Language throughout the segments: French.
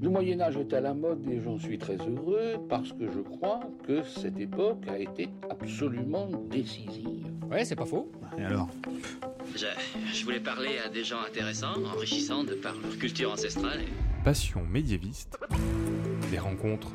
Le Moyen Âge est à la mode et j'en suis très heureux parce que je crois que cette époque a été absolument décisive. Ouais, c'est pas faux. Et alors? Je, je, voulais parler à des gens intéressants, enrichissants de par leur culture ancestrale. Passion médiéviste. Des rencontres.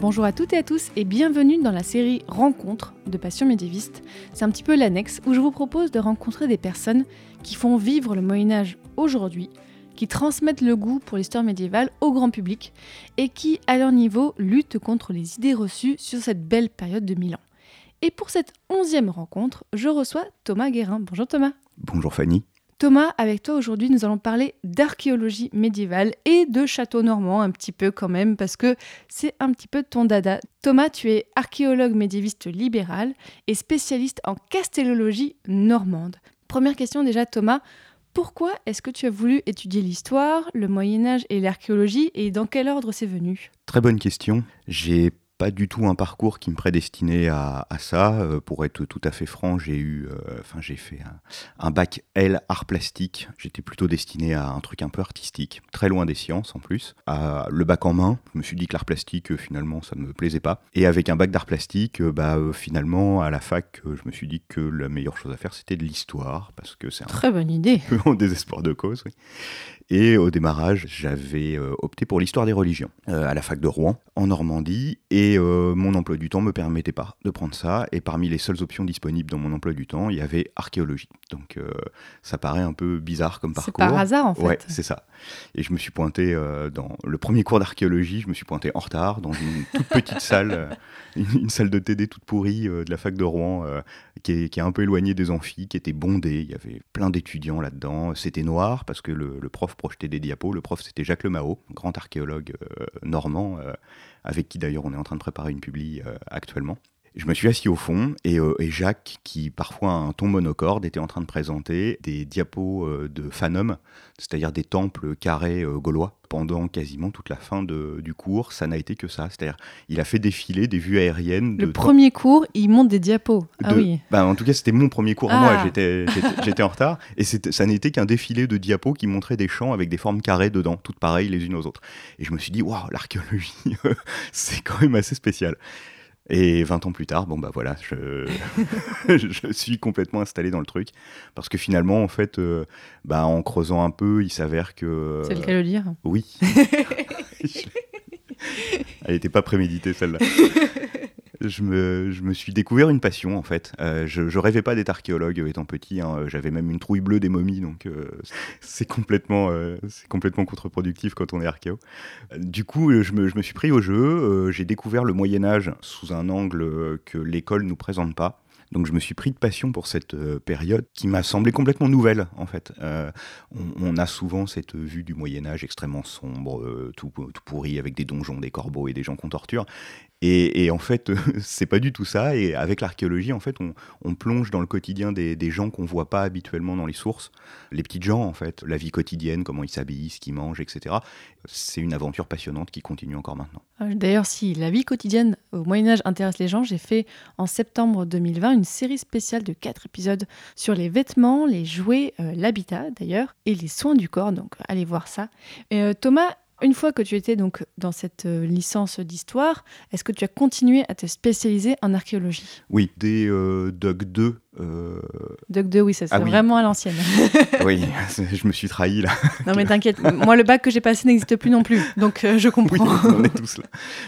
Bonjour à toutes et à tous et bienvenue dans la série Rencontres de Passion médiéviste. C'est un petit peu l'annexe où je vous propose de rencontrer des personnes qui font vivre le Moyen Âge aujourd'hui, qui transmettent le goût pour l'histoire médiévale au grand public et qui, à leur niveau, luttent contre les idées reçues sur cette belle période de mille ans. Et pour cette onzième rencontre, je reçois Thomas Guérin. Bonjour Thomas. Bonjour Fanny. Thomas, avec toi aujourd'hui, nous allons parler d'archéologie médiévale et de château normand un petit peu quand même, parce que c'est un petit peu ton dada. Thomas, tu es archéologue médiéviste libéral et spécialiste en castellologie normande. Première question déjà, Thomas. Pourquoi est-ce que tu as voulu étudier l'histoire, le Moyen Âge et l'archéologie et dans quel ordre c'est venu? Très bonne question. J'ai pas du tout un parcours qui me prédestinait à, à ça. Euh, pour être tout à fait franc, j'ai eu, euh, enfin j'ai fait un, un, bac L art plastique. J'étais plutôt destiné à un truc un peu artistique, très loin des sciences en plus. À le bac en main, je me suis dit que l'art plastique euh, finalement ça me plaisait pas. Et avec un bac d'art plastique, bah finalement à la fac, je me suis dit que la meilleure chose à faire c'était de l'histoire parce que c'est un très bonne idée. peu en désespoir de cause. Oui. Et au démarrage, j'avais euh, opté pour l'histoire des religions euh, à la fac de Rouen, en Normandie, et euh, mon emploi du temps me permettait pas de prendre ça. Et parmi les seules options disponibles dans mon emploi du temps, il y avait archéologie. Donc ça paraît un peu bizarre comme parcours. C'est par hasard en fait. Ouais, c'est ça. Et je me suis pointé dans le premier cours d'archéologie, je me suis pointé en retard dans une toute petite salle, une, une, salle de TD toute pourrie de la fac de Rouen, qui est, qui, est, un peu éloignée des amphis, qui était bondée. Il y avait plein d'étudiants là-dedans. C'était noir parce que le, le prof projeter des diapos. Le prof, c'était Jacques Lemao, grand archéologue euh, normand, euh, avec qui d'ailleurs on est en train de préparer une publi euh, actuellement. Je me suis assis au fond et, euh, et, Jacques, qui parfois a un ton monocorde, était en train de présenter des diapos euh, de Phanum, c'est-à-dire des temples carrés euh, gaulois. Pendant quasiment toute la fin de, du cours, ça n'a été que ça. C'est-à-dire, il a fait défiler des vues aériennes. Le premier cours, il monte des diapos. Ah de, oui. Bah, en tout cas, c'était mon premier cours. Ah. Moi, j'étais en retard. Et ça n'était qu'un défilé de diapos qui montraient des champs avec des formes carrées dedans, toutes pareilles les unes aux autres. Et je me suis dit, waouh, l'archéologie, c'est quand même assez spécial. Et 20 ans plus tard, bon bah voilà, je, je suis complètement installé dans le truc. Parce que finalement, en fait, euh, bah, en creusant un peu, il s'avère que. C'est le cas de le dire Oui. Elle n'était pas préméditée celle-là. Je me, suis découvert une passion en fait. Euh, je, rêvais pas d'être archéologue étant petit. Hein. J'avais même une trouille bleue des momies, donc euh, c'est complètement, euh, c'est complètement contre-productif quand on est archéo. Du coup, je me, suis pris au jeu. J'ai découvert le Moyen Âge sous un angle que l'école nous présente pas. Donc je me suis pris de passion pour cette euh, période qui m'a semblé complètement nouvelle en fait. Euh, on, a souvent cette vue du Moyen Âge extrêmement sombre, euh, tout, tout, pourri avec des donjons, des corbeaux et des gens qu'on torture. Et, en fait, c'est pas du tout ça. Et avec l'archéologie, en fait, on, on, plonge dans le quotidien des, gens qu'on voit pas habituellement dans les sources. Les petites gens, en fait, la vie quotidienne, comment ils s'habillent, ce qu'ils mangent, etc. C'est une aventure passionnante qui continue encore maintenant. D'ailleurs, si la vie quotidienne au Moyen-Âge intéresse les gens, j'ai fait en septembre 2020 une série spéciale de quatre épisodes sur les vêtements, les jouets, euh, l'habitat d'ailleurs, et les soins du corps. Donc, allez voir ça. Euh, Thomas, une fois que tu étais donc dans cette euh, licence d'histoire, est-ce que tu as continué à te spécialiser en archéologie? Oui, dès euh, Doc 2. Euh... Doc 2, oui, ça c'est ah, vraiment à l'ancienne. oui, je me suis trahi là. Non mais t'inquiète, moi le bac que j'ai passé n'existe plus non plus, donc euh, je comprends. Oui, on est tous là.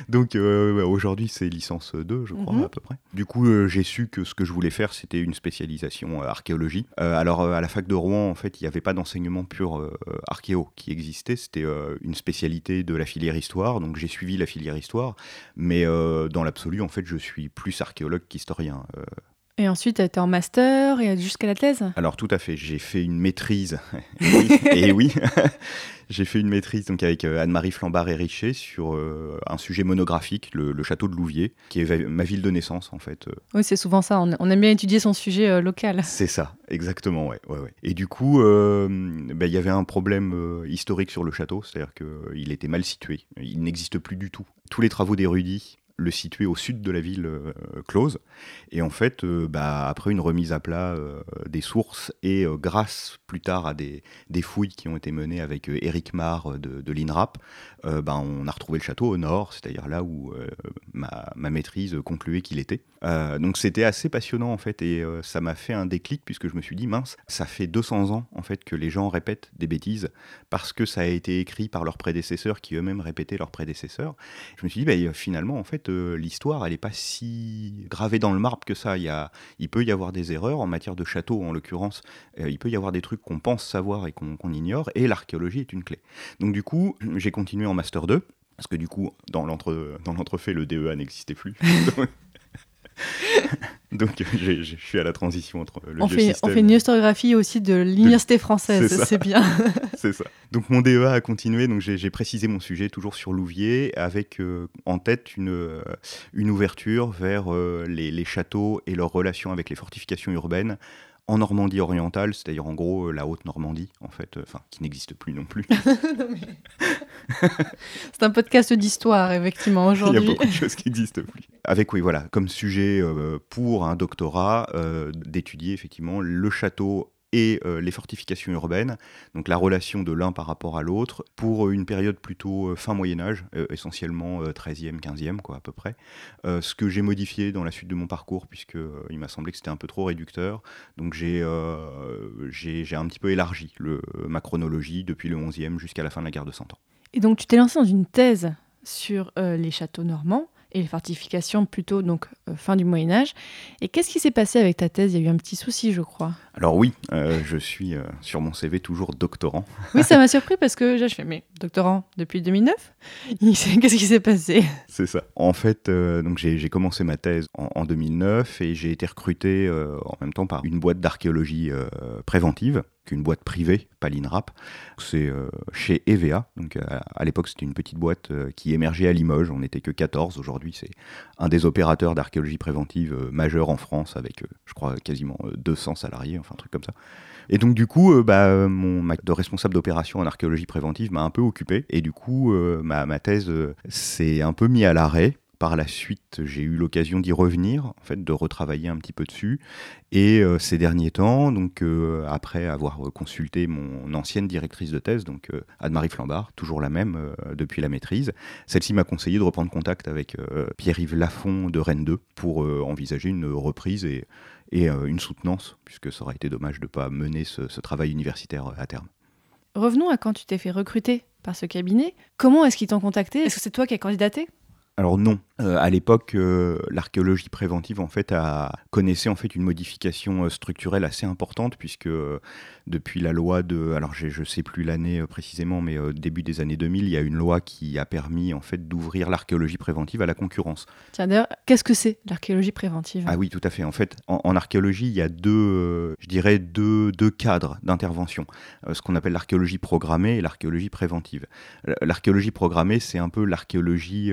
Donc euh, aujourd'hui c'est licence 2, je crois, mm -hmm. à peu près. Du coup, j'ai su que ce que je voulais faire c'était une spécialisation archéologie. alors à la fac de Rouen, en fait, il n'y avait pas d'enseignement pur archéo qui existait, c'était une spécialité de la filière histoire, donc j'ai suivi la filière histoire, mais dans l'absolu, en fait, je suis plus archéologue qu'historien. Et ensuite, tu été en master et jusqu'à la thèse Alors tout à fait, j'ai fait une maîtrise. et oui, j'ai fait une maîtrise donc avec Anne-Marie Flambard et Richer sur euh, un sujet monographique, le, le, château de Louviers, qui est ma ville de naissance en fait. Oui, c'est souvent ça, on, on, aime bien étudier son sujet euh, local. C'est ça, exactement, ouais. ouais, ouais. Et du coup, il euh, bah, y avait un problème euh, historique sur le château, c'est-à-dire qu'il était mal situé, il n'existe plus du tout. Tous les travaux d'érudits le situer au sud de la ville close. Et en fait, bah, après une remise à plat des sources et grâce plus tard à des, fouilles qui ont été menées avec Eric Marr de, de l'INRAP, bah, on a retrouvé le château au nord, c'est-à-dire là où ma, ma, maîtrise concluait qu'il était. Donc c'était assez passionnant en fait et ça m'a fait un déclic puisque je me suis dit mince, ça fait 200 ans en fait que les gens répètent des bêtises parce que ça a été écrit par leurs prédécesseurs qui eux-mêmes répétaient leurs prédécesseurs. Je me suis dit bah, finalement en fait euh, l'histoire elle n'est pas si gravée dans le marbre que ça. Il, peut y avoir des erreurs en matière de château en l'occurrence. Euh, il peut y avoir des trucs qu'on pense savoir et qu'on ignore et l'archéologie est une clé. Donc du coup j'ai continué en master 2 parce que du coup, dans l'entrefait, le DEA n'existait plus. Donc je suis à la transition entre le on fait, On fait une historiographie aussi de l'université française, c'est bien. c'est ça. Donc mon DEA a continué, donc j'ai précisé mon sujet toujours sur Louvier, avec euh, en tête une, euh, une ouverture vers euh, les, les, châteaux et leurs relations avec les fortifications urbaines en Normandie orientale, c'est-à-dire en gros euh, la Haute-Normandie, en fait, euh, enfin, qui n'existe plus non plus. c'est un podcast d'histoire, effectivement, aujourd'hui. Il y a beaucoup de choses qui n'existent plus. Avec, oui, voilà, comme sujet euh, pour un doctorat, d'étudier effectivement le château et euh, les fortifications urbaines, donc la relation de l'un par rapport à l'autre, pour une période plutôt euh, fin Moyen Âge, euh, essentiellement 13e, 15e quoi, à peu près. ce que j'ai modifié dans la suite de mon parcours, puisqu'il m'a semblé que c'était un peu trop réducteur, donc j'ai j'ai un petit peu élargi ma chronologie depuis le 11e jusqu'à la fin de la guerre de Cent Ans. Et donc tu t'es lancé dans une thèse sur les châteaux normands et les fortifications plutôt donc euh, fin du Moyen Âge. Et qu'est-ce qui s'est passé avec ta thèse? Il y a eu un petit souci, je crois. Alors oui, euh, je suis euh, sur mon CV toujours doctorant. Oui, ça m'a surpris parce que je fais mais doctorant depuis 2009. Qu'est-ce qui s'est passé? C'est ça. En fait, donc j'ai commencé ma thèse en, en 2009 et j'ai été recruté en même temps par une boîte d'archéologie préventive une boîte privée, pas l'INRAP. C'est euh, chez EVA. Donc, euh, à, l'époque, c'était une petite boîte euh, qui émergeait à Limoges. On n'était que 14. Aujourd'hui, c'est un des opérateurs d'archéologie préventive majeurs en France avec, je crois, quasiment 200 salariés, enfin un truc comme ça. Et donc, du coup, bah, mon de responsable d'opération en archéologie préventive m'a un peu occupé. Et du coup, ma, ma, thèse s'est un peu mis à l'arrêt par la suite, j'ai eu l'occasion d'y revenir, en fait, de retravailler un petit peu dessus. Et euh, ces derniers temps, donc euh, après avoir consulté mon ancienne directrice de thèse, donc euh, Anne-Marie Flambard, toujours la même depuis la maîtrise, celle-ci m'a conseillé de reprendre contact avec Pierre-Yves Lafont de Rennes 2 pour envisager une reprise et, et une soutenance, puisque ça aurait été dommage de ne pas mener ce, ce travail universitaire à terme. Revenons à quand tu t'es fait recruter par ce cabinet. Comment est-ce qu'ils t'ont contacté? Est-ce que c'est toi qui as candidaté? Alors non, euh, à l'époque, euh, l'archéologie préventive en fait a connaissait en fait une modification euh, structurelle assez importante puisque depuis la loi de, alors je ne sais plus l'année précisément, mais début des années 2000, il y a une loi qui a permis en fait d'ouvrir l'archéologie préventive à la concurrence. Tiens d'ailleurs, qu'est-ce que c'est l'archéologie préventive? Ah oui, tout à fait. En fait, en, archéologie, il y a deux, je dirais deux, deux cadres d'intervention, ce qu'on appelle l'archéologie programmée et l'archéologie préventive. L'archéologie programmée, c'est un peu l'archéologie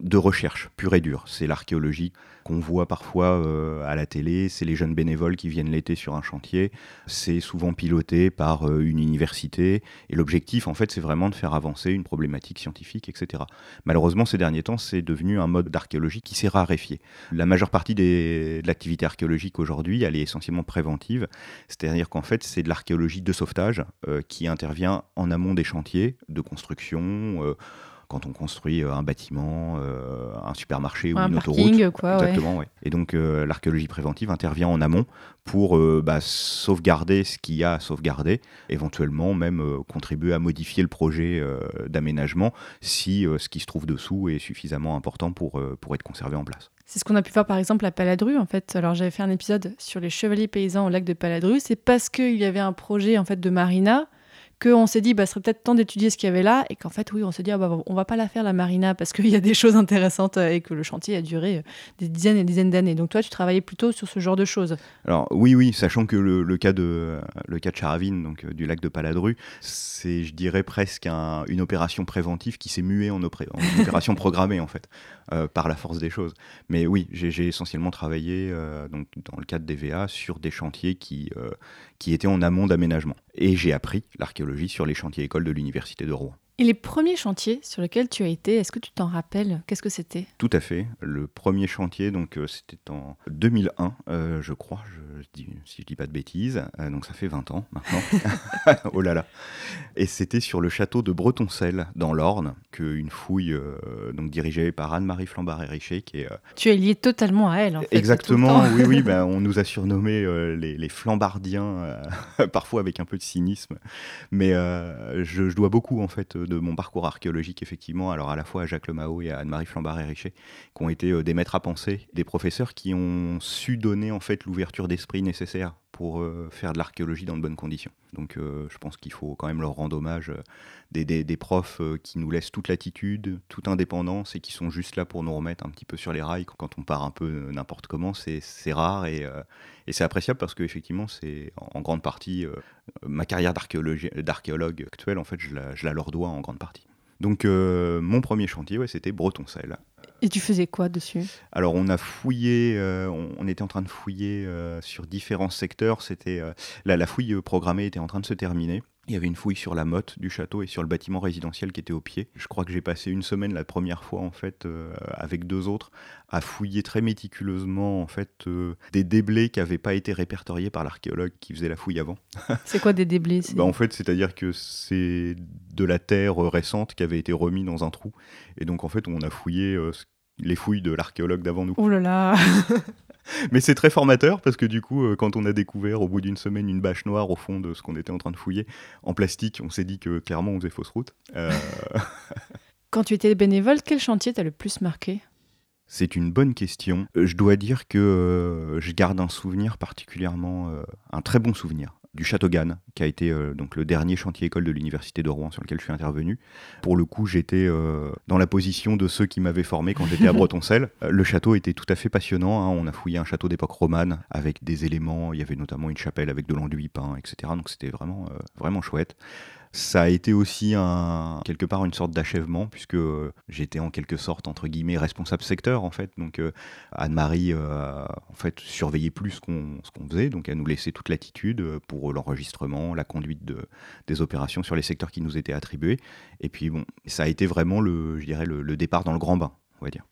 de recherche pure et dure. C'est l'archéologie qu'on voit parfois euh, à la télé, c'est les jeunes bénévoles qui viennent l'été sur un chantier, c'est souvent piloté par euh, une université, et l'objectif en fait c'est vraiment de faire avancer une problématique scientifique, etc. Malheureusement ces derniers temps c'est devenu un mode d'archéologie qui s'est raréfié. La majeure partie de l'activité archéologique aujourd'hui elle est essentiellement préventive, c'est-à-dire qu'en fait c'est de l'archéologie de sauvetage euh, qui intervient en amont des chantiers de construction quand on construit euh, un bâtiment, euh, un supermarché ou une autoroute. Quoi, Exactement, Et donc euh, l'archéologie préventive intervient en amont pour bah, sauvegarder ce qu'il y a à sauvegarder, éventuellement même contribuer à modifier le projet d'aménagement si ce qui se trouve dessous est suffisamment important pour, pour être conservé en place. C'est ce qu'on a pu faire par exemple à Paladru en fait. Alors j'avais fait un épisode sur les chevaliers paysans au lac de Paladru. C'est parce qu'il y avait un projet en fait de marina qu'on s'est dit, bah, ce serait peut-être temps d'étudier ce qu'il y avait là, et qu'en fait, oui, on s'est dit, ah, bah, on va pas la faire la marina parce qu'il y a des choses intéressantes euh, et que le chantier a duré euh, des dizaines et des dizaines d'années. Donc toi, tu travaillais plutôt sur ce genre de choses. Alors oui, oui, sachant que le, cas de le cas de Charavine, donc euh, du lac de Paladru, c'est, je dirais, presque une opération préventive qui s'est muée en, opération programmée en fait, par la force des choses. Mais oui, j'ai, essentiellement travaillé donc dans le cadre des VA sur des chantiers qui qui étaient en amont d'aménagement. Et j'ai appris l'archéologie sur les chantiers écoles de l'Université de Rouen. Et les premiers chantiers sur lesquels tu as été, est-ce que tu t'en rappelles? Qu'est-ce que c'était? Tout à fait. Le premier chantier, donc euh, c'était en 2001, euh, je crois, je, dis, si je dis pas de bêtises. Euh, donc ça fait 20 ans maintenant. oh là là. Et c'était sur le château de Bretoncelle, dans l'Orne, qu'une fouille donc dirigée par Anne-Marie Flambard-Richet, qui est... tu es lié totalement à elle, en fait. Exactement, oui, oui. Ben, on nous a surnommés les, les, Flambardiens, parfois avec un peu de cynisme. Mais je, je, dois beaucoup, en fait, de mon parcours archéologique, effectivement, alors à la fois à Jacques Lemao et à Anne-Marie Flambard-Richet, qui ont été euh, des maîtres à penser, des professeurs qui ont su donner en fait l'ouverture d'esprit nécessaire pour euh, faire de l'archéologie dans de bonnes conditions. Donc euh, je pense qu'il faut quand même leur rendre hommage des, des, profs qui nous laissent toute latitude, toute indépendance et qui sont juste là pour nous remettre un petit peu sur les rails quand on part un peu n'importe comment. C'est rare et, et c'est appréciable parce qu'effectivement c'est en, grande partie ma carrière d'archéologue actuelle, en fait je la, je la, leur dois en grande partie. Donc mon premier chantier, ouais, c'était Bretoncelle. Et tu faisais quoi dessus? Alors on a fouillé, euh, on, était en train de fouiller euh, sur différents secteurs. C'était euh, la, fouille programmée était en train de se terminer. Il y avait une fouille sur la motte du château et sur le bâtiment résidentiel qui était au pied. Je crois que j'ai passé une semaine la première fois en fait avec deux autres à fouiller très méticuleusement en fait des déblais qui n'avaient pas été répertoriés par l'archéologue qui faisait la fouille avant. C'est quoi des déblais bah, En fait, c'est-à-dire que c'est de la terre récente qui avait été remis dans un trou et donc en fait on a fouillé les fouilles de l'archéologue d'avant nous. Oh là là Mais c'est très formateur parce que du coup, euh, quand on a découvert au bout d'une semaine une bâche noire au fond de ce qu'on était en train de fouiller en plastique, on s'est dit que clairement on faisait fausse route. Euh, quand tu étais bénévole, quel chantier t'a le plus marqué? C'est une bonne question. Euh, je dois dire que je garde un souvenir particulièrement, un très bon souvenir du Château Gannes, qui a été euh, donc le dernier chantier école de l'université de Rouen sur lequel je suis intervenu. Pour le coup, j'étais euh, dans la position de ceux qui m'avaient formé quand j'étais à Bretoncelle. Euh, le château était tout à fait passionnant. Hein. On a fouillé un château d'époque romane avec des éléments. Il y avait notamment une chapelle avec de l'enduit peint, etc. Donc c'était vraiment, vraiment chouette. Ça a été aussi quelque part une sorte d'achèvement, puisque j'étais en quelque sorte, entre guillemets, responsable secteur, en fait. Donc euh, Anne-Marie, euh, en fait, surveillait plus ce qu'on faisait, donc elle nous laissait toute latitude pour l'enregistrement, la conduite de, des opérations sur les secteurs qui nous étaient attribués. Et puis, bon, ça a été vraiment, le, je dirais, le départ dans le grand bain, on va dire.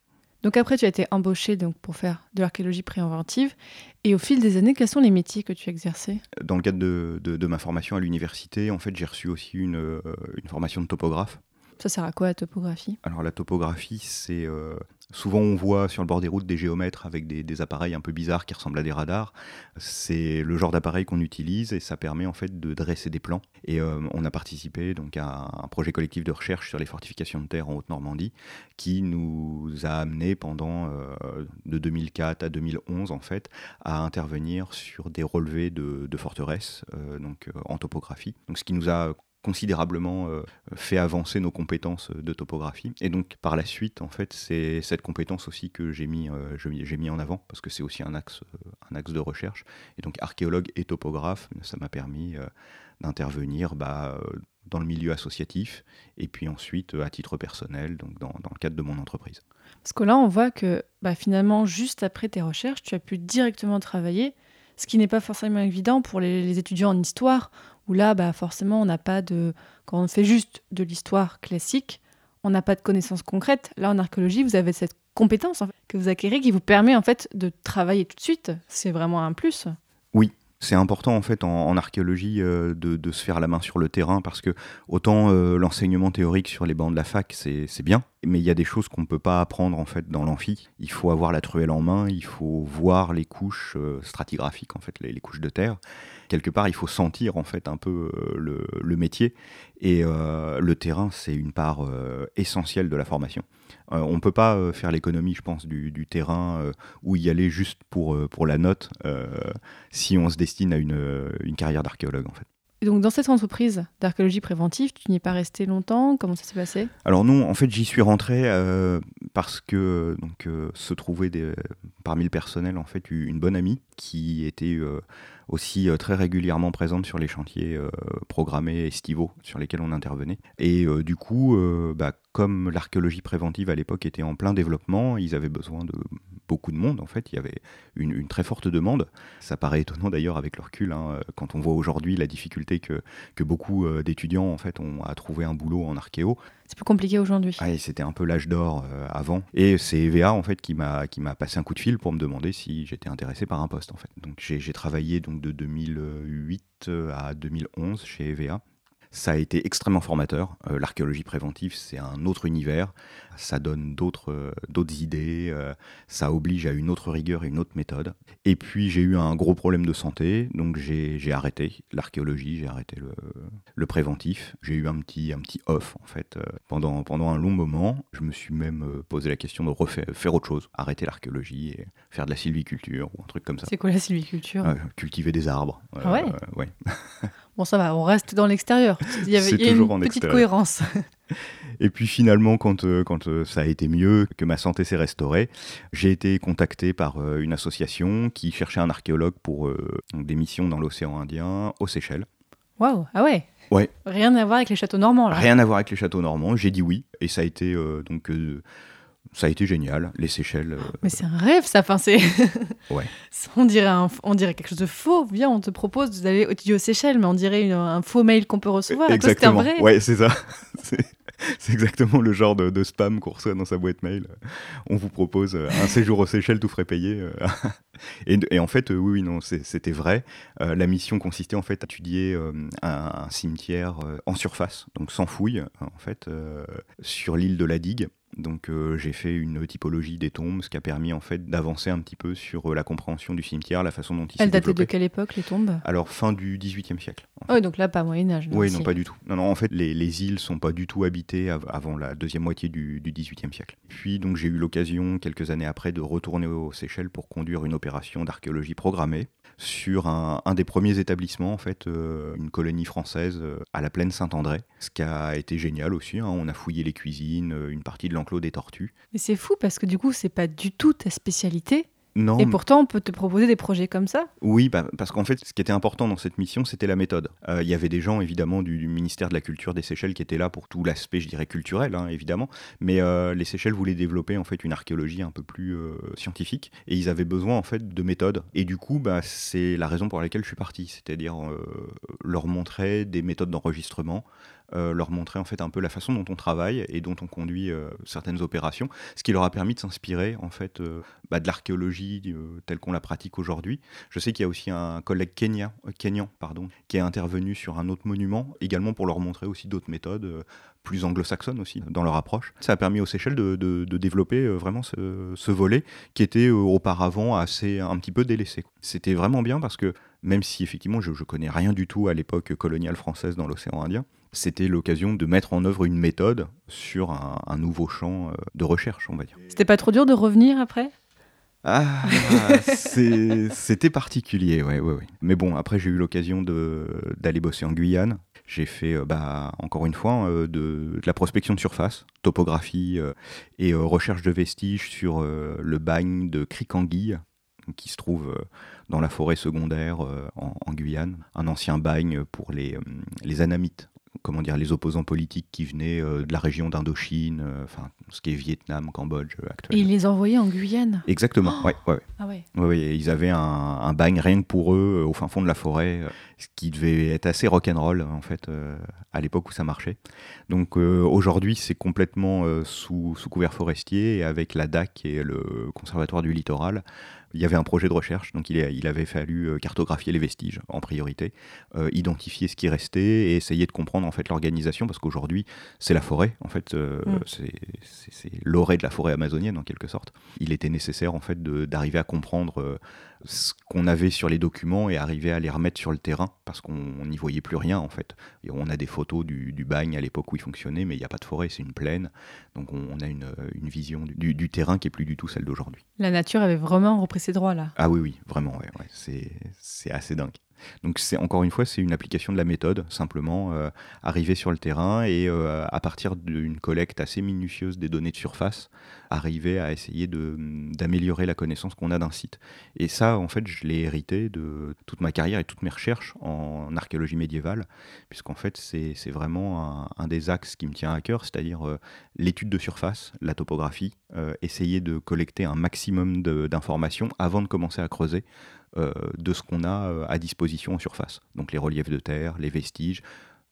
Donc après, tu as été embauché donc, pour faire de l'archéologie préventive. Et au fil des années, quels sont les métiers que tu exerçais Dans le cadre de, ma formation à l'université, en fait, j'ai reçu aussi une, euh, une formation de topographe. Ça sert à quoi la topographie? Alors la topographie, c'est euh, souvent on voit sur le bord des routes des géomètres avec des, appareils un peu bizarres qui ressemblent à des radars. C'est le genre d'appareil qu'on utilise et ça permet en fait de dresser des plans. Et euh, on a participé donc à un projet collectif de recherche sur les fortifications de terre en Haute-Normandie qui nous a amené pendant euh, de 2004 à 2011 en fait à intervenir sur des relevés de, forteresses donc en topographie. Donc ce qui nous a considérablement euh, fait avancer nos compétences de topographie. Et donc par la suite, en fait, c'est cette compétence aussi que j'ai mis, euh, j'ai mis en avant parce que c'est aussi un axe, euh, un axe de recherche. Et donc archéologue et topographe, ça m'a permis d'intervenir bah, dans le milieu associatif et puis ensuite à titre personnel, donc dans, dans, le cadre de mon entreprise. Parce que là, on voit que bah, finalement, juste après tes recherches, tu as pu directement travailler, ce qui n'est pas forcément évident pour les, étudiants en histoire où là, bah, forcément, on n'a pas de. Quand on fait juste de l'histoire classique, on n'a pas de connaissances concrètes. Là, en archéologie, vous avez cette compétence que vous acquérez qui vous permet en fait de travailler tout de suite. C'est vraiment un plus. C'est important en fait en, archéologie euh, de, se faire la main sur le terrain parce que autant euh, l'enseignement théorique sur les bancs de la fac c'est bien, mais il y a des choses qu'on ne peut pas apprendre en fait dans l'amphi. Il faut avoir la truelle en main, il faut voir les couches euh, stratigraphiques en fait, les, couches de terre. Quelque part, il faut sentir en fait un peu le, métier et le terrain c'est une part essentielle de la formation. Euh, on ne peut pas euh, faire l'économie, je pense, du, terrain euh, où y aller juste pour, pour la note si on se destine à une, une carrière d'archéologue, en fait. Et donc dans cette entreprise d'archéologie préventive, tu n'y es pas resté longtemps? Comment ça s'est passé? Alors non, en fait j'y suis rentré parce que donc se trouvait parmi le personnel en fait une bonne amie qui était aussi euh, très régulièrement présente sur les chantiers euh, programmés estivaux sur lesquels on intervenait. Et euh, du coup, bah, comme l'archéologie préventive à l'époque était en plein développement, ils avaient besoin de beaucoup de monde. En fait, il y avait une, une très forte demande. Ça paraît étonnant d'ailleurs avec le recul, hein, quand on voit aujourd'hui la difficulté que, que beaucoup euh, d'étudiants en fait ont à trouver un boulot en archéo. C'est plus compliqué aujourd'hui. Ah, c'était un peu l'âge d'or euh, avant. Et c'est EVA en fait qui m'a qui m'a passé un coup de fil pour me demander si j'étais intéressé par un poste en fait. Donc j'ai j'ai travaillé donc de 2008 à 2011 chez EVA. Ça a été extrêmement formateur. Euh, L'archéologie préventive, c'est un autre univers. Ça donne d'autres euh, idées. euh, ça oblige à une autre rigueur et une autre méthode. Et puis, j'ai eu un gros problème de santé. Donc, j'ai arrêté l'archéologie, j'ai arrêté le, le préventif. J'ai eu un petit, un petit off, en fait, euh, pendant, pendant un long moment. Je me suis même posé la question de refaire faire autre chose. Arrêter l'archéologie et faire de la sylviculture ou un truc comme ça. C'est quoi la sylviculture? Cultiver des arbres. Ah ouais? ouais. Bon, ça va, on reste dans l'extérieur. Il y avait C'est il y a une petite extérieur. cohérence. Et puis finalement, quand, euh, quand euh, ça a été mieux, que ma santé s'est restaurée, j'ai été contacté par euh, une association qui cherchait un archéologue pour des missions dans l'océan Indien, aux Seychelles. Waouh, ah ouais. Ouais. Rien à voir avec les châteaux normands, là. Rien à voir avec les châteaux normands. J'ai dit oui, et ça a été donc ça a été génial. Les Seychelles. euh, Mais c'est un rêve, ça. Enfin, c'est. Ouais. on, dirait un- on dirait quelque chose de faux. Viens, on te propose d'aller étudier aux Seychelles, mais on dirait une- un faux mail qu'on peut recevoir. Et toi, un exactement. vrai. Ouais, c'est ça. c'est exactement le genre de, de spam qu'on reçoit dans sa boîte mail. On vous propose euh, un séjour aux Seychelles, tout frais payé. euh. et, et en fait, oui, oui, non, c'était vrai. Euh, la mission consistait en fait à étudier euh, un, un cimetière en surface, donc sans fouille, en fait, sur l'île de la Digue. Donc euh, j'ai fait une typologie des tombes, ce qui a permis en fait d'avancer un petit peu sur euh, la compréhension du cimetière, la façon dont il s'est Elle datait de quelle époque, les tombes? Alors fin du XVIIIe siècle. en Ah oui, donc là, pas Moyen-Âge. oui, non, pas du tout. Non, non, en fait, les, les îles sont pas du tout habitées av- avant la deuxième moitié du, du XVIIIe siècle. Puis, donc, j'ai eu l'occasion, quelques années après, de retourner aux Seychelles pour conduire une opération d'archéologie programmée sur un, des premiers établissements, en fait, euh, une colonie française euh, à la plaine Saint-André, ce qui a été génial aussi. hein. On a fouillé les cuisines, euh, une partie de l'enclos des tortues. Mais c'est fou parce que du coup, c'est pas du tout ta spécialité. Non, Et pourtant, on peut te proposer des projets comme ça. Oui, bah, parce qu'en fait, ce qui était important dans cette mission, c'était la méthode. Euh, Il y avait des gens, évidemment, du, du ministère de la Culture des Seychelles qui étaient là pour tout l'aspect, je dirais, culturel, hein, évidemment. Mais euh, les Seychelles voulaient développer, en fait, une archéologie un peu plus euh, scientifique. Et ils avaient besoin, en fait, de méthodes. Et du coup, bah, c'est la raison pour laquelle je suis parti. C'est-à-dire leur montrer des méthodes d'enregistrement, euh, leur montrer, en fait, un peu la façon dont on travaille et dont on conduit euh, certaines opérations. Ce qui leur a permis de s'inspirer, en fait, euh, bah, de l'archéologie telle qu'on la pratique aujourd'hui. Je sais qu'il y a aussi un collègue kenya, euh, kenyan pardon, qui est intervenu sur un autre monument, également pour leur montrer aussi d'autres méthodes, plus anglo-saxonnes aussi, dans leur approche. Ça a permis aux Seychelles de, de- développer vraiment ce, ce volet qui était auparavant assez un petit peu délaissé. C'était vraiment bien parce que même si effectivement je, je connais rien du tout à l'époque coloniale française dans l'océan Indien, c'était l'occasion de mettre en œuvre une méthode sur un, un nouveau champ euh, de recherche, on va dire. C'était pas trop dur de revenir après? Ah, c'était particulier, ouais, ouais, ouais. Mais bon, après, j'ai eu l'occasion d'aller bosser en Guyane. J'ai fait, euh, bah, encore une fois, euh, de, de la prospection de surface, topographie et recherche de vestiges sur le bagne de Cricanguille, qui se trouve dans la forêt secondaire en, en Guyane. Un ancien bagne pour les, les anamites comment dire, les opposants politiques qui venaient euh, de la région d'Indochine, euh, enfin, ce qui est Vietnam, Cambodge euh, Et actuellement. ils les envoyaient en Guyane. Exactement, ouais, ouais, ouais. Ah ouais. Oui, oui, ils avaient un, un bagne rien que pour eux, au fin fond de la forêt, ce qui devait être assez rock'n'roll, en fait, à l'époque où ça marchait. Donc euh, aujourd'hui, c'est complètement sous, sous couvert forestier, et avec la DAC et le Conservatoire du Littoral, il y avait un projet de recherche, donc il, est- il avait fallu euh, cartographier les vestiges en priorité, euh, identifier ce qui restait et essayer de comprendre en fait l'organisation, parce qu'aujourd'hui, c'est la forêt, en fait, euh, Mm. c'est- l'orée de la forêt amazonienne en quelque sorte. Il était nécessaire en fait d'arriver à comprendre ce qu'on avait sur les documents et arriver à les remettre sur le terrain, parce qu'on n'y voyait plus rien en fait. Et on a des photos du, du bagne à l'époque où il fonctionnait, mais il n'y a pas de forêt, c'est une plaine, donc on, on a une, une vision du, du terrain qui est plus du tout celle d'aujourd'hui. La nature avait vraiment repris ses droits là. Ah oui, oui, vraiment, ouais, ouais, c'est, c'est assez dingue. Donc c'est encore une fois, c'est une application de la méthode, simplement euh, arriver sur le terrain et euh, à partir d'une collecte assez minutieuse des données de surface, arriver à essayer d'améliorer la connaissance qu'on a d'un site. Et ça, en fait, je l'ai hérité de toute ma carrière et toutes mes recherches en archéologie médiévale, puisqu'en fait, c'est vraiment un, des axes qui me tient à cœur, c'est-à-dire euh, l'étude de surface, la topographie, essayer de collecter un maximum d'informations avant de commencer à creuser de ce qu'on a à disposition en surface. Donc les reliefs de terre, les vestiges,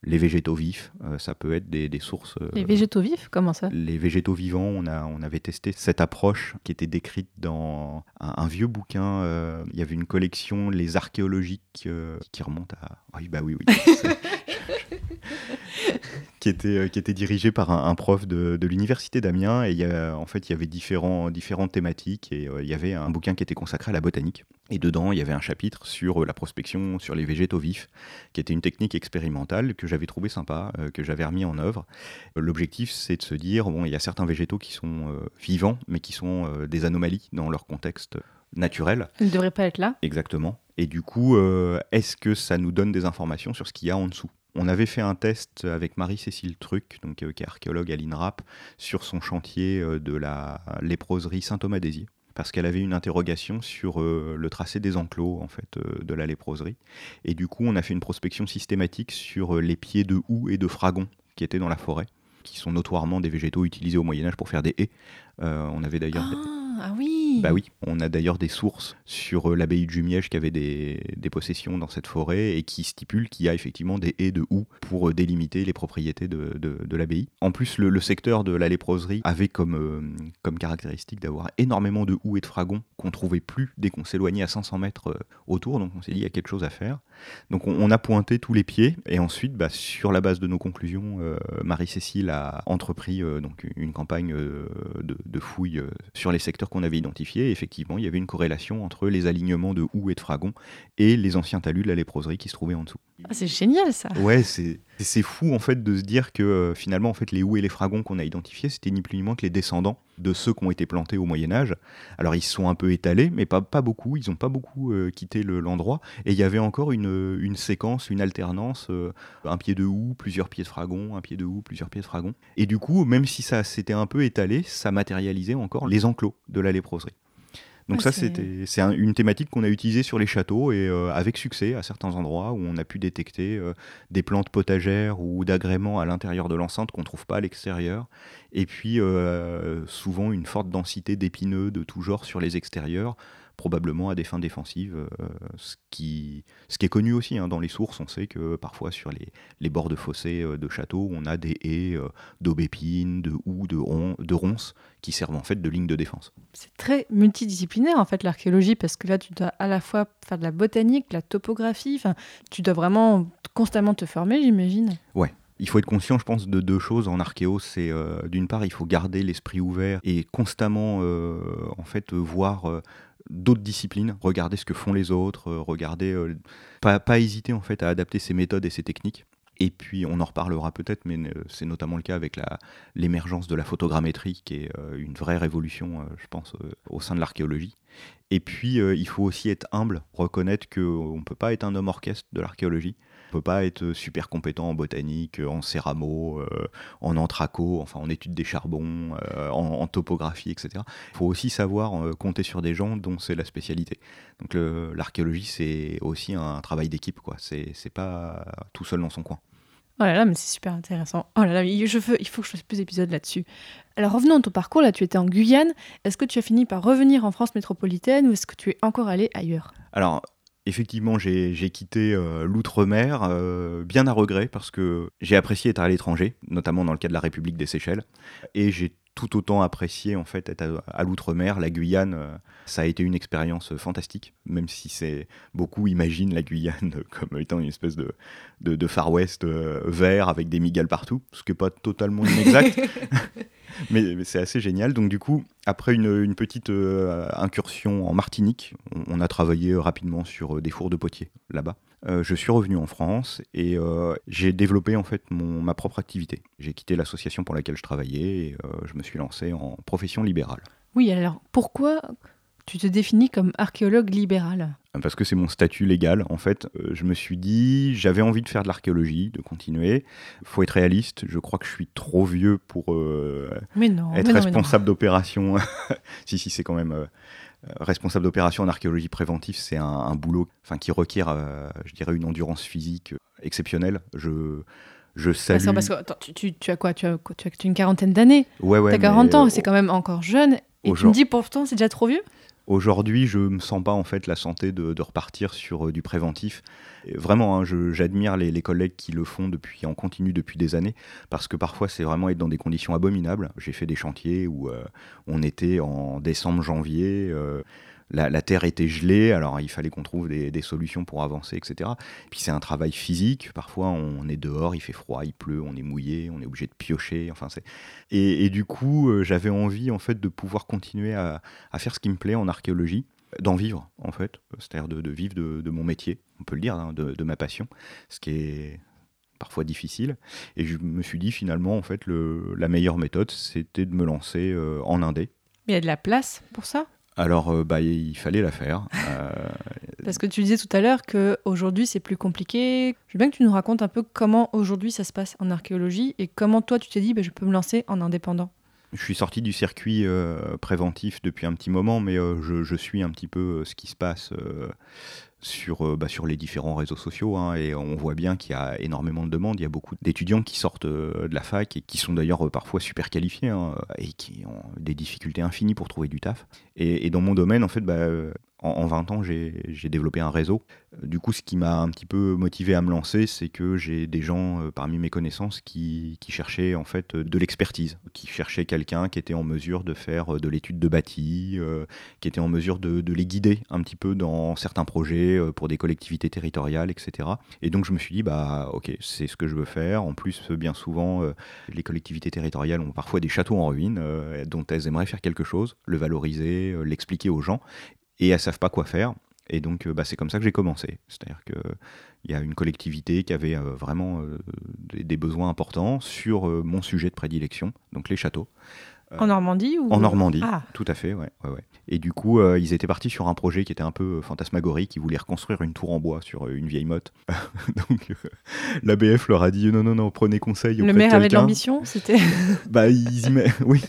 les végétaux vifs, euh, ça peut être des, sources. Euh, les végétaux vifs, comment ça? Les végétaux vivants, on, a, on avait testé cette approche qui était décrite dans un, vieux bouquin. Euh, il y avait une collection, les archéologiques, qui remonte à. Oui, bah oui, oui. qui était, qui était dirigé par un, prof de, de l'université d'Amiens. Et il y a, en fait, il y avait différents, différentes thématiques. Et il y avait un bouquin qui était consacré à la botanique. Et dedans, il y avait un chapitre sur la prospection sur les végétaux vifs, qui était une technique expérimentale que j'avais trouvé sympa, euh, que j'avais remis en œuvre. L'objectif, c'est de se dire, bon, il y a certains végétaux qui sont euh, vivants, mais qui sont euh, des anomalies dans leur contexte naturel. Ils ne devraient pas être là. Exactement. Et du coup, est-ce que ça nous donne des informations sur ce qu'il y a en dessous? On avait fait un test avec Marie-Cécile Truc, donc, qui est archéologue à l'INRAP, sur son chantier de la léproserie Saint-Thomas-d'Hésier parce qu'elle avait une interrogation sur euh, le tracé des enclos en fait euh, de la léproserie. Et du coup, on a fait une prospection systématique sur euh, les pieds de houx et de fragons qui étaient dans la forêt, qui sont notoirement des végétaux utilisés au Moyen Âge pour faire des haies. on avait d'ailleurs ah. Ah oui Bah oui, on a d'ailleurs des sources sur euh, l'abbaye de Jumièges qui avait des, possessions dans cette forêt et qui stipulent qu'il y a effectivement des haies de houx pour euh, délimiter les propriétés de, l'abbaye. En plus, le, secteur de la léproserie avait comme, euh, comme caractéristique d'avoir énormément de houx et de fragons qu'on trouvait plus dès qu'on s'éloignait à 500 mètres autour, donc on s'est dit il y a quelque chose à faire. Donc on, a pointé tous les pieds et ensuite, bah, sur la base de nos conclusions, Marie-Cécile a entrepris donc une campagne de, de fouilles sur les secteurs qu'on avait identifié, effectivement, il y avait une corrélation entre les alignements de houx et de fragons et les anciens talus de la léproserie qui se trouvaient en dessous. Ah, c'est génial ça Ouais, c'est fou en fait de se dire que euh, finalement en fait les houx et les fragons qu'on a identifiés, c'était ni plus ni moins que les descendants de ceux qui ont été plantés au Moyen Âge. Alors ils se sont un peu étalés, mais pas, pas beaucoup, ils n'ont pas beaucoup euh, quitté l'endroit. et il y avait encore une, une séquence, une alternance, euh, un pied de houx, plusieurs pieds de fragons, un pied de houx, plusieurs pieds de fragons. Et du coup, même si ça s'était un peu étalé, ça matérialisait encore les enclos de la léproserie. Donc ça, c'était c'est une thématique qu'on a utilisée sur les châteaux et euh, avec succès à certains endroits où on a pu détecter euh, des plantes potagères ou d'agréments à l'intérieur de l'enceinte qu'on ne trouve pas à l'extérieur. Et puis euh, souvent une forte densité d'épineux de tout genre sur les extérieurs probablement à des fins défensives, euh, ce, qui, ce qui est connu aussi hein, dans les sources. On sait que parfois sur les, les bords de fossés euh, de châteaux, on a des haies euh, d'aubépines, de houx, de, de ronces qui servent en fait de ligne de défense. C'est très multidisciplinaire en fait l'archéologie parce que là tu dois à la fois faire de la botanique, de la topographie, tu dois vraiment constamment te former j'imagine. Ouais, il faut être conscient, je pense, de deux choses en archéo. C'est d'une part, il faut garder l'esprit ouvert et constamment, en fait, voir d'autres disciplines, regarder ce que font les autres, euh, regarder, euh, pas, hésiter en fait à adapter ses méthodes et ses techniques. Et puis on en reparlera peut-être, mais euh, c'est notamment le cas avec l'émergence de la photogrammétrie, qui est une vraie révolution, je pense, au sein de l'archéologie. Et puis il faut aussi être humble, reconnaître qu'on ne peut pas être un homme orchestre de l'archéologie peut pas être super compétent en botanique, en céramo, euh, en anthraco, enfin en études des charbons, euh, en, topographie, etc. Il faut aussi savoir euh, compter sur des gens dont c'est la spécialité. Donc l'archéologie, c'est aussi un travail d'équipe, quoi. C'est pas tout seul dans son coin. Oh là là, mais c'est super intéressant. Oh là là, je veux, il faut que je fasse plus d'épisodes là-dessus. Alors revenons à ton parcours, là tu étais en Guyane. Est-ce que tu as fini par revenir en France métropolitaine ou est-ce que tu es encore allé ailleurs? Alors effectivement, j'ai quitté euh, l'outre-mer, euh, bien à regret, parce que j'ai apprécié être à l'étranger, notamment dans le cas de la République des Seychelles, et j'ai tout autant apprécié en fait être à, l'outre-mer. La Guyane, euh, ça a été une expérience fantastique, même si c'est beaucoup imaginent la Guyane comme étant une espèce de, de, Far West vert avec des migales partout, ce qui n'est pas totalement inexact. mais, c'est assez génial. Donc du coup, après une, petite euh, incursion en Martinique, on, a travaillé rapidement sur euh, des fours de potier là-bas. Euh, je suis revenu en France et j'ai développé en fait mon, ma propre activité. J'ai quitté l'association pour laquelle je travaillais et je me suis lancé en profession libérale. Oui, alors pourquoi tu te définis comme archéologue libéral parce que c'est mon statut légal. En fait, euh, je me suis dit, j'avais envie de faire de l'archéologie, de continuer. faut être réaliste, je crois que je suis trop vieux pour euh, Mais non. être mais responsable d'opération. si, si, c'est quand même. euh, responsable d'opération en archéologie préventive, c'est un, un boulot enfin, qui requiert, euh, je dirais, une endurance physique exceptionnelle. Je, je salue. parce que, attends, tu, tu- tu as quoi? Tu as, tu as une quarantaine d'années? Ouais, ouais, T'as mais, 40 ans, c'est quand même encore jeune. Et tu me dis pourtant, c'est déjà trop vieux? Aujourd'hui, je me sens pas en fait la santé de, repartir sur euh, du préventif. Vraiment, hein, j'admire les, les collègues qui le font depuis, en continu depuis des années, parce que parfois c'est vraiment être dans des conditions abominables. J'ai fait des chantiers où euh, on était en décembre, janvier. euh, la, terre était gelée, alors il fallait qu'on trouve des, solutions pour avancer, etc. Puis c'est un travail physique. Parfois, on est dehors, il fait froid, il pleut, on est mouillé, on est obligé de piocher. Enfin, c'est et, du coup, euh, j'avais envie en fait de pouvoir continuer à, faire ce qui me plaît en archéologie, d'en vivre en fait, c'est-à-dire de, vivre de, mon métier, on peut le dire, hein, de, ma passion, ce qui est parfois difficile. Et je me suis dit finalement en fait la meilleure méthode, c'était de me lancer euh, en indé. Mais il y a de la place pour ça? Alors euh, bah, il fallait la faire. Euh, Parce que tu disais tout à l'heure qu'aujourd'hui c'est plus compliqué. Je veux bien que tu nous racontes un peu comment aujourd'hui ça se passe en archéologie et comment toi tu t'es dit bah, je peux me lancer en indépendant. Je suis sorti du circuit euh, préventif depuis un petit moment, mais euh, je, suis un petit peu euh, ce qui se passe sur, bah, sur les différents réseaux sociaux. hein, et on voit bien qu'il y a énormément de demandes. Il y a beaucoup d'étudiants qui sortent de la fac et qui sont d'ailleurs parfois super qualifiés hein, et qui ont des difficultés infinies pour trouver du taf. Et, et dans mon domaine, en fait, bah, en, en 20 ans, j'ai développé un réseau. Du coup, ce qui m'a un petit peu motivé à me lancer, c'est que j'ai des gens euh, parmi mes connaissances qui, cherchaient en fait de l'expertise, qui cherchaient quelqu'un qui était en mesure de faire euh, de l'étude de bâti, euh, qui était en mesure de, les guider un petit peu dans certains projets pour des collectivités territoriales, etc. Et donc je me suis dit, bah ok, c'est ce que je veux faire. En plus, bien souvent, les collectivités territoriales ont parfois des châteaux en ruine dont elles aimeraient faire quelque chose, le valoriser, l'expliquer aux gens, et elles savent pas quoi faire. Et donc, euh, bah, c'est comme ça que j'ai commencé. C'est-à-dire qu'il y a une collectivité qui avait euh, vraiment euh, des, besoins importants sur mon sujet de prédilection, donc les châteaux. Euh, En Normandie ou En Normandie, Ah, tout à fait, ouais. ouais, ouais. Et du coup, euh, ils étaient partis sur un projet qui était un peu euh, fantasmagorique. Ils voulaient reconstruire une tour en bois sur une vieille motte. donc, euh, l'ABF leur a dit non, non, non, prenez conseil. le maire avait de l'ambition, c'était. Bah, ils y met- oui.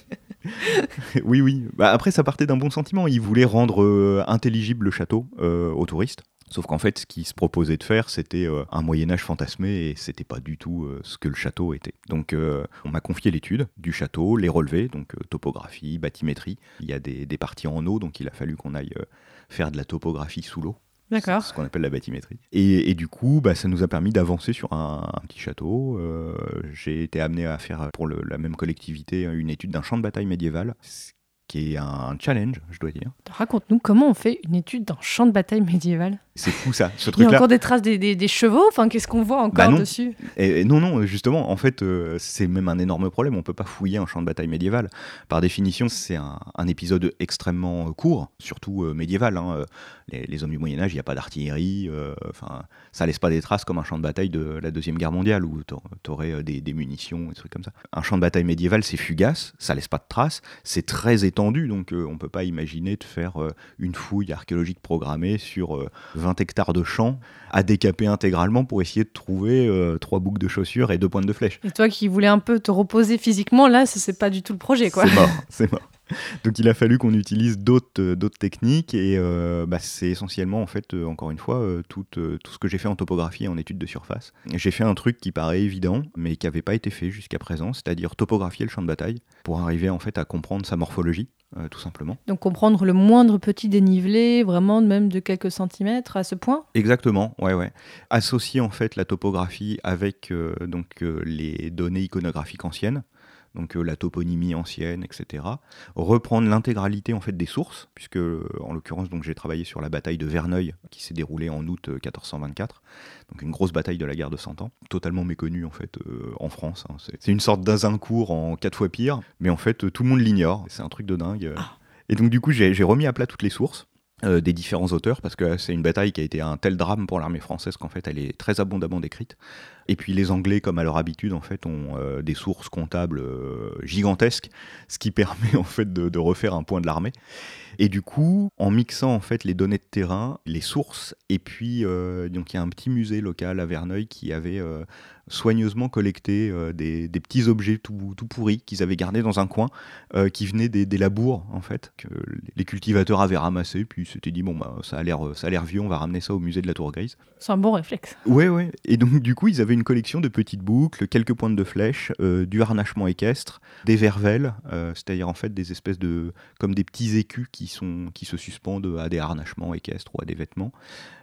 oui, oui. Bah, après, ça partait d'un bon sentiment. Ils voulaient rendre euh, intelligible le château aux touristes. Sauf qu'en fait, ce qu'ils se proposaient de faire, c'était euh, un Moyen-Âge fantasmé et c'était pas du tout euh, ce que le château était. Donc, euh, on m'a confié l'étude du château, les relevés, donc topographie, bathymétrie. Il y a des, des parties en eau, donc il a fallu qu'on aille faire de la topographie sous l'eau. D'accord. Ce qu'on appelle la bathymétrie. Et, et du coup, bah, ça nous a permis d'avancer sur un, un petit château. J'ai été amené à faire pour le- la même collectivité une étude d'un champ de bataille médiéval, ce qui est un challenge, je dois dire. Raconte-nous comment on fait une étude d'un champ de bataille médiéval. C'est fou ça, ce Il y a truc-là. encore des traces des, des- des chevaux Enfin, qu'est-ce qu'on voit encore Bah non. dessus Et, et non, non, justement, en fait, euh, c'est même un énorme problème. On peut pas fouiller un champ de bataille médiéval. Par définition, c'est un, un épisode extrêmement euh, court, surtout euh, médiéval. hein. Euh, Les, les hommes du Moyen Âge, il n'y a pas d'artillerie. euh, Enfin, ça laisse pas des traces comme un champ de bataille de la deuxième guerre mondiale où tu aurais des, des munitions, des trucs comme ça. Un champ de bataille médiéval, c'est fugace, ça laisse pas de traces, c'est très donc euh, on peut pas imaginer de faire euh, une fouille archéologique programmée sur euh, 20 hectares de champs à décaper intégralement pour essayer de trouver euh, trois boucles de chaussures et deux pointes de flèche. Et toi qui voulais un peu te reposer physiquement, là, ce c'est pas du tout le projet, quoi. C'est mort, c'est mort. Donc il a fallu qu'on utilise d'autres euh, techniques et euh, bah, c'est essentiellement en fait euh, encore une fois euh, tout, tout ce que j'ai fait en topographie et en études de surface. J'ai fait un truc qui paraît évident mais qui n'avait pas été fait jusqu'à présent, c'est-à-dire topographier le champ de bataille pour arriver en fait à comprendre sa morphologie tout simplement. Donc comprendre le moindre petit dénivelé, vraiment même de quelques centimètres à ce point? Exactement, ouais ouais. Associer en fait la topographie avec donc les données iconographiques anciennes donc euh, la toponymie ancienne, etc. Reprendre l'intégralité en fait des sources, puisque euh, en l'occurrence donc j'ai travaillé sur la bataille de Verneuil qui s'est déroulée en août euh, 1424, donc une grosse bataille de la guerre de Cent Ans, totalement méconnue en fait euh, en France. hein. C'est une sorte d'Azincourt en quatre fois pire, mais en fait euh, tout le monde l'ignore. C'est un truc de dingue. euh. Et donc du coup j'ai remis à plat toutes les sources. Euh, des différents auteurs, parce que c'est une bataille qui a été un tel drame pour l'armée française qu'en fait elle est très abondamment décrite. Et puis les Anglais, comme à leur habitude, en fait, ont euh, des sources comptables euh, gigantesques, ce qui permet en fait de, de refaire un point de l'armée. Et du coup, en mixant en fait les données de terrain, les sources, et puis donc il y a un petit musée local à Verneuil qui avait soigneusement collecté euh, des, des, petits objets tout, tout pourris qu'ils avaient gardés dans un coin, euh, qui venaient des, des, labours en fait, que les cultivateurs avaient ramassé, puis s'étaient dit bon bah ça a l'air ça a l'air vieux, on va ramener ça au musée de la Tour Grise. C'est un bon réflexe. Ouais ouais. Et donc du coup ils avaient une collection de petites boucles, quelques pointes de flèches, euh, du harnachement équestre, des vervelles, euh, c'est-à-dire en fait des espèces de comme des petits écus qui sont qui se suspendent à des harnachements équestres ou à des vêtements.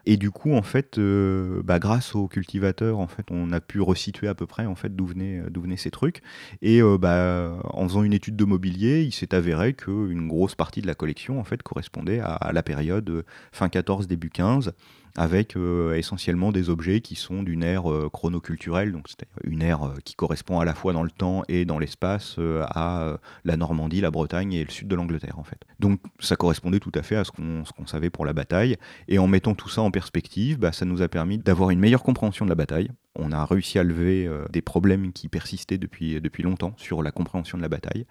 Et du coup, en fait, euh, bah, grâce aux cultivateurs, en fait, on a pu resituer à peu près en fait d'où venaient, venaient ces trucs. Et euh, bah, en faisant une étude de mobilier, il s'est avéré qu'une grosse partie de la collection en fait correspondait à, à la période euh, fin 14 début 15 avec euh, essentiellement des objets qui sont d'une ère euh, chronoculturelle, donc c'est une ère euh, qui correspond à la fois dans le temps et dans l'espace à la Normandie, la Bretagne et le sud de l'Angleterre en fait. Donc ça correspondait tout à fait à ce qu'on savait pour la bataille, et en mettant tout ça en perspective, bah, ça nous a permis d'avoir une meilleure compréhension de la bataille, on a réussi à lever euh, des problèmes qui persistaient depuis, depuis longtemps sur la compréhension de la bataille.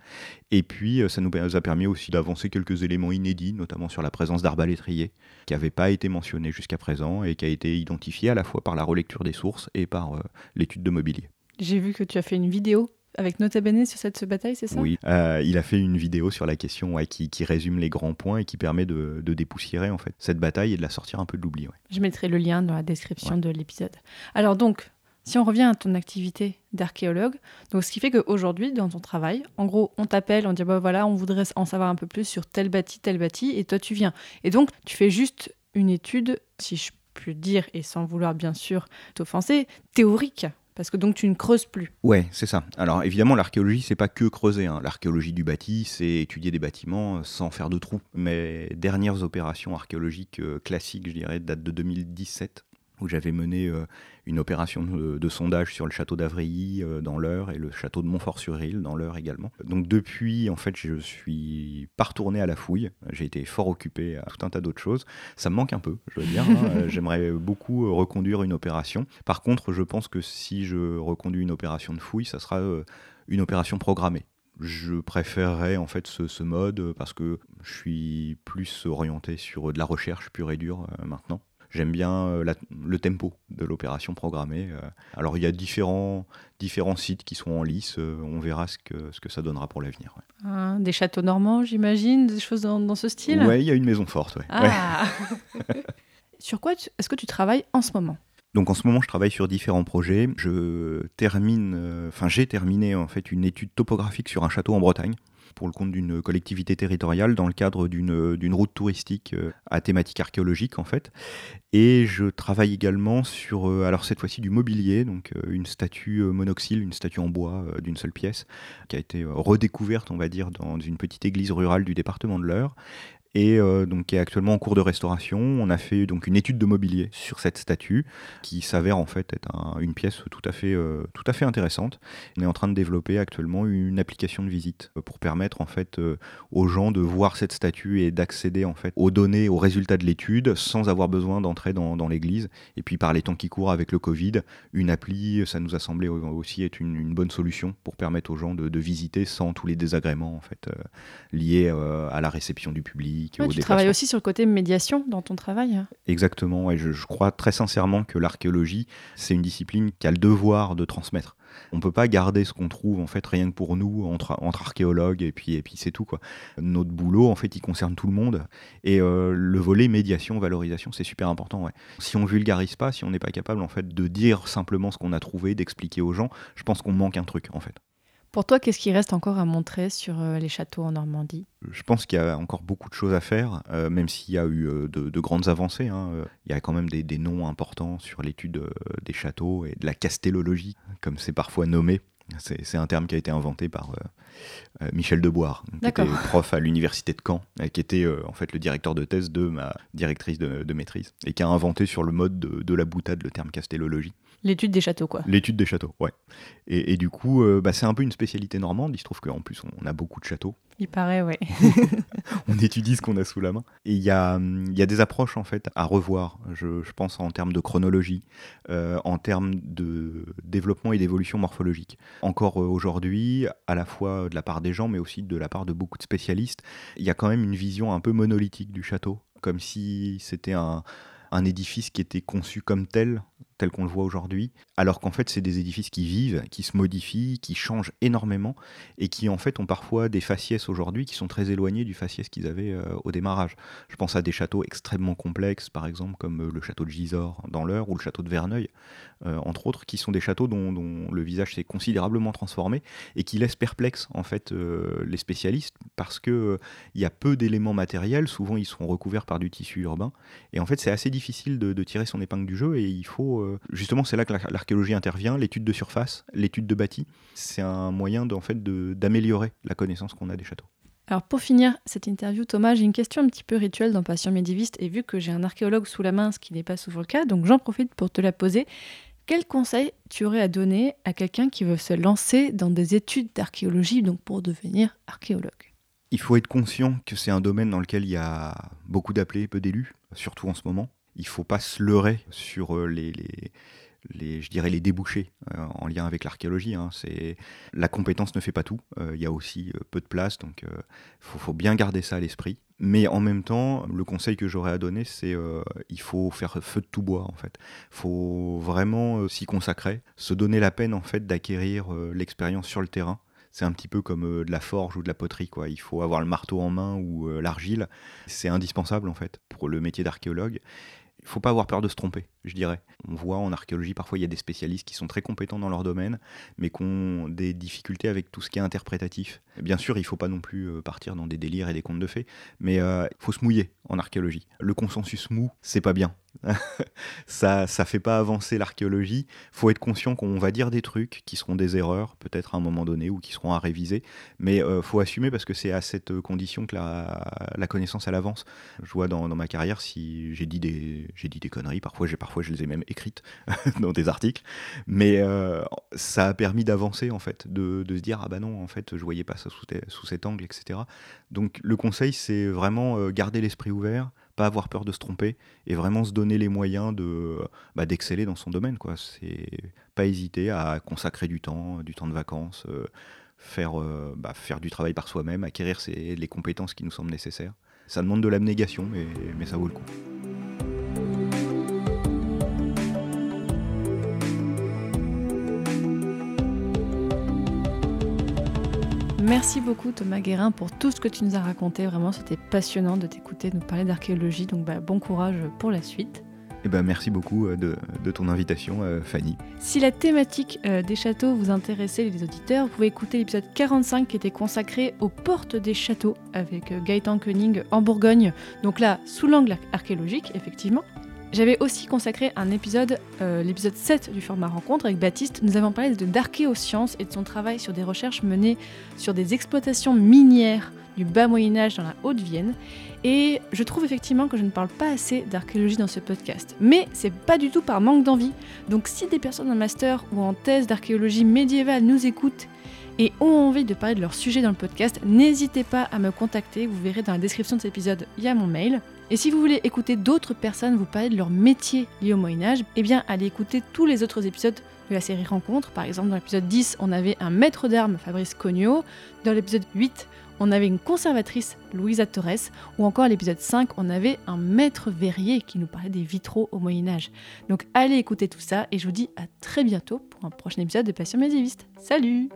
Et puis, euh, ça nous a permis aussi d'avancer quelques éléments inédits, notamment sur la présence d'arbalétriers, qui n'avaient pas été mentionnés jusqu'à présent et qui a été identifié à la fois par la relecture des sources et par euh, l'étude de mobilier. J'ai vu que tu as fait une vidéo avec Nota Bene sur cette bataille, c'est ça? Oui, euh, il a fait une vidéo sur la question ouais, qui, qui, résume les grands points et qui permet de, de, dépoussiérer en fait cette bataille et de la sortir un peu de l'oubli. Ouais. Je mettrai le lien dans la description ouais. de l'épisode. Alors donc, si on revient à ton activité d'archéologue, donc ce qui fait qu'aujourd'hui, dans ton travail, en gros, on t'appelle, on dit bah voilà, on voudrait en savoir un peu plus sur tel bâti, tel bâti, et toi tu viens. Et donc, tu fais juste une étude, si je puis dire, et sans vouloir bien sûr t'offenser, théorique. Parce que donc tu ne creuses plus. Ouais, c'est ça. Alors évidemment, l'archéologie, c'est pas que creuser. Hein. L'archéologie du bâti, c'est étudier des bâtiments sans faire de trous. Mes dernières opérations archéologiques euh, classiques, je dirais, datent de 2017 où j'avais mené euh, une opération de, de, sondage sur le château d'Avrilly euh, dans l'Eure et le château de Montfort-sur-Île dans l'Eure également. Donc depuis, en fait, je suis pas retourné à la fouille. J'ai été fort occupé à tout un tas d'autres choses. Ça me manque un peu, je veux dire. Hein. J'aimerais beaucoup reconduire une opération. Par contre, je pense que si je reconduis une opération de fouille, ça sera euh, une opération programmée je préférerais en fait ce, ce, mode parce que je suis plus orienté sur de la recherche pure et dure euh, maintenant j'aime bien euh, la, le tempo de l'opération programmée. Euh. Alors il y a différents, différents sites qui sont en lice, euh, on verra ce que, ce que ça donnera pour l'avenir. Ouais. Ah, des châteaux normands, j'imagine, des choses dans, dans ce style? Oui, il y a une maison forte. Ouais. Ah. Ouais. sur quoi est-ce que tu travailles en ce moment? Donc en ce moment, je travaille sur différents projets. Je termine, enfin euh, j'ai terminé en fait une étude topographique sur un château en Bretagne pour le compte d'une collectivité territoriale dans le cadre d'une route touristique euh, à thématique archéologique en fait. Et je travaille également sur, euh, alors cette fois-ci du mobilier, donc euh, une statue monoxyle, une statue en bois d'une seule pièce, qui a été redécouverte, on va dire, dans une petite église rurale du département de l'Eure et euh, donc qui est actuellement en cours de restauration. On a fait donc une étude de mobilier sur cette statue qui s'avère en fait être un, une pièce tout à fait euh, tout à fait intéressante. On est en train de développer actuellement une application de visite pour permettre en fait euh, aux gens de voir cette statue et d'accéder en fait aux données, aux résultats de l'étude sans avoir besoin d'entrer dans, l'église. Et puis par les temps qui courent avec le Covid, une appli, ça nous a semblé aussi être une, une bonne solution pour permettre aux gens de, de, visiter sans tous les désagréments en fait liés à la réception du public Ouais, tu travailles aussi sur le côté médiation dans ton travail. Exactement, et je, je crois très sincèrement que l'archéologie, c'est une discipline qui a le devoir de transmettre. On ne peut pas garder ce qu'on trouve en fait rien que pour nous entre, entre archéologues et puis, et puis c'est tout quoi. Notre boulot en fait il concerne tout le monde et euh, le volet médiation valorisation c'est super important. Ouais. Si on vulgarise pas, si on n'est pas capable en fait de dire simplement ce qu'on a trouvé, d'expliquer aux gens, je pense qu'on manque un truc en fait. Pour toi, qu'est-ce qui reste encore à montrer sur euh, les châteaux en Normandie? Je pense qu'il y a encore beaucoup de choses à faire, euh, même s'il y a eu euh, de, de, grandes avancées. Hein. Il y a quand même des, des noms importants sur l'étude euh, des châteaux et de la castellologie, comme c'est parfois nommé. C'est un terme qui a été inventé par, euh, Michel Deboire, qui était prof à l'université de Caen, euh, qui était euh, en fait le directeur de thèse de ma directrice de, de maîtrise, et qui a inventé sur le mode de, de la boutade le terme castellologie. L'étude des châteaux, quoi. L'étude des châteaux, ouais. Et, et du coup, euh, bah, c'est un peu une spécialité normande. Il se trouve qu'en plus, on a beaucoup de châteaux. Il paraît, ouais. on étudie ce qu'on a sous la main. Et il y a, il y a des approches en fait à revoir, je, je pense en termes de chronologie, euh, en termes de développement et d'évolution morphologique. Encore euh, aujourd'hui, à la fois de la part des gens, mais aussi de la part de beaucoup de spécialistes, il y a quand même une vision un peu monolithique du château, comme si c'était un, un édifice qui était conçu comme tel, tel qu'on le voit aujourd'hui, alors qu'en fait c'est des édifices qui vivent, qui se modifient, qui changent énormément et qui en fait ont parfois des faciès aujourd'hui qui sont très éloignés du faciès qu'ils avaient euh, au démarrage. Je pense à des châteaux extrêmement complexes, par exemple comme le château de Gisors dans l'Eure ou le château de Verneuil, entre autres, qui sont des châteaux dont, le visage s'est considérablement transformé et qui laissent perplexes en fait euh, les spécialistes parce que euh, il y a peu d'éléments matériels, souvent ils sont recouverts par du tissu urbain et en fait c'est assez difficile de, tirer son épingle du jeu et il faut euh, justement c'est là que l'ar- l'archéologie intervient, l'étude de surface, l'étude de bâti, c'est un moyen en fait d'améliorer la connaissance qu'on a des châteaux. Alors pour finir cette interview, Thomas, j'ai une question un petit peu rituelle dans Passion médiéviste et vu que j'ai un archéologue sous la main, ce qui n'est pas souvent le cas, donc j'en profite pour te la poser. Quel conseil tu aurais à donner à quelqu'un qui veut se lancer dans des études d'archéologie, donc pour devenir archéologue? Il faut être conscient que c'est un domaine dans lequel il y a beaucoup d'appelés, peu d'élus, surtout en ce moment. Il faut pas se leurrer sur euh, les, les, les- je dirais les débouchés euh, en lien avec l'archéologie. hein. C'est la compétence ne fait pas tout. Euh, Il y a aussi euh, peu de place, donc il faut, faut bien garder ça à l'esprit. Mais en même temps, le conseil que j'aurais à donner, c'est il faut faire feu de tout bois en fait. faut vraiment s'y consacrer, se donner la peine en fait d'acquérir l'expérience sur le terrain. C'est un petit peu comme de la forge ou de la poterie, quoi. Il faut avoir le marteau en main ou l'argile. C'est indispensable, en fait, pour le métier d'archéologue. Il faut pas avoir peur de se tromper, je dirais. On voit en archéologie, parfois, il y a des spécialistes qui sont très compétents dans leur domaine, mais qui ont des difficultés avec tout ce qui est interprétatif. Bien sûr, il faut pas non plus euh, partir dans des délires et des contes de fées, mais euh, il faut se mouiller en archéologie. Le consensus mou, c'est pas bien. ça ça fait pas avancer l'archéologie. faut être conscient qu'on va dire des trucs qui seront des erreurs, peut-être à un moment donné, ou qui seront à réviser, mais euh, faut assumer parce que c'est à cette condition que la, la connaissance avance. Je vois dans, ma carrière si j'ai dit des dit des conneries, parfois j'ai parfois je les ai même écrites dans des articles, mais euh, ça a permis d'avancer en fait, de, de se dire ah bah non en fait je voyais pas ça sous, sous cet angle, etc. Donc le conseil c'est vraiment euh, garder l'esprit ouvert, avoir peur de se tromper et vraiment se donner les moyens de bah, d'exceller dans son domaine quoi. C'est pas hésiter à consacrer du temps, du temps de vacances. euh, Faire, euh, bah, faire du travail par soi-même, acquérir les compétences qui nous semblent nécessaires. Ça demande de l'abnégation, mais ça vaut le coup. Merci beaucoup Thomas Guérin pour tout ce que tu nous as raconté. Vraiment, c'était passionnant de t'écouter nous parler d'archéologie. Donc bah, bon courage pour la suite. Et ben, merci beaucoup euh, de, de ton invitation, euh, Fanny. Si la thématique euh, des châteaux vous intéressait, les auditeurs, vous pouvez écouter l'épisode 45 qui était consacré aux portes des châteaux avec Gaëtan Koenig en Bourgogne. Donc là, sous l'angle ar- archéologique, effectivement. J'avais aussi consacré un épisode, euh, l'épisode 7 du format rencontre avec Baptiste. Nous avons parlé d'archéosciences et de son travail sur des recherches menées sur des exploitations minières du bas Moyen-Âge dans la Haute-Vienne. Et je trouve effectivement que je ne parle pas assez d'archéologie dans ce podcast. Mais c'est pas du tout par manque d'envie. Donc si des personnes en master ou en thèse d'archéologie médiévale nous écoutent et ont envie de parler de leur sujet dans le podcast, n'hésitez pas à me contacter. Vous verrez dans la description de cet épisode, il y a mon mail. Et si vous voulez écouter d'autres personnes vous parler de leur métier lié au Moyen-Âge, eh bien allez écouter tous les autres épisodes de la série Rencontres. Par exemple, dans l'épisode 10, on avait un maître d'armes, Fabrice Cognot. Dans l'épisode 8, on avait une conservatrice, Louisa Torres. Ou encore à l'épisode 5, on avait un maître verrier qui nous parlait des vitraux au Moyen-Âge. Donc allez écouter tout ça et je vous dis à très bientôt pour un prochain épisode de Passion médiéviste. Salut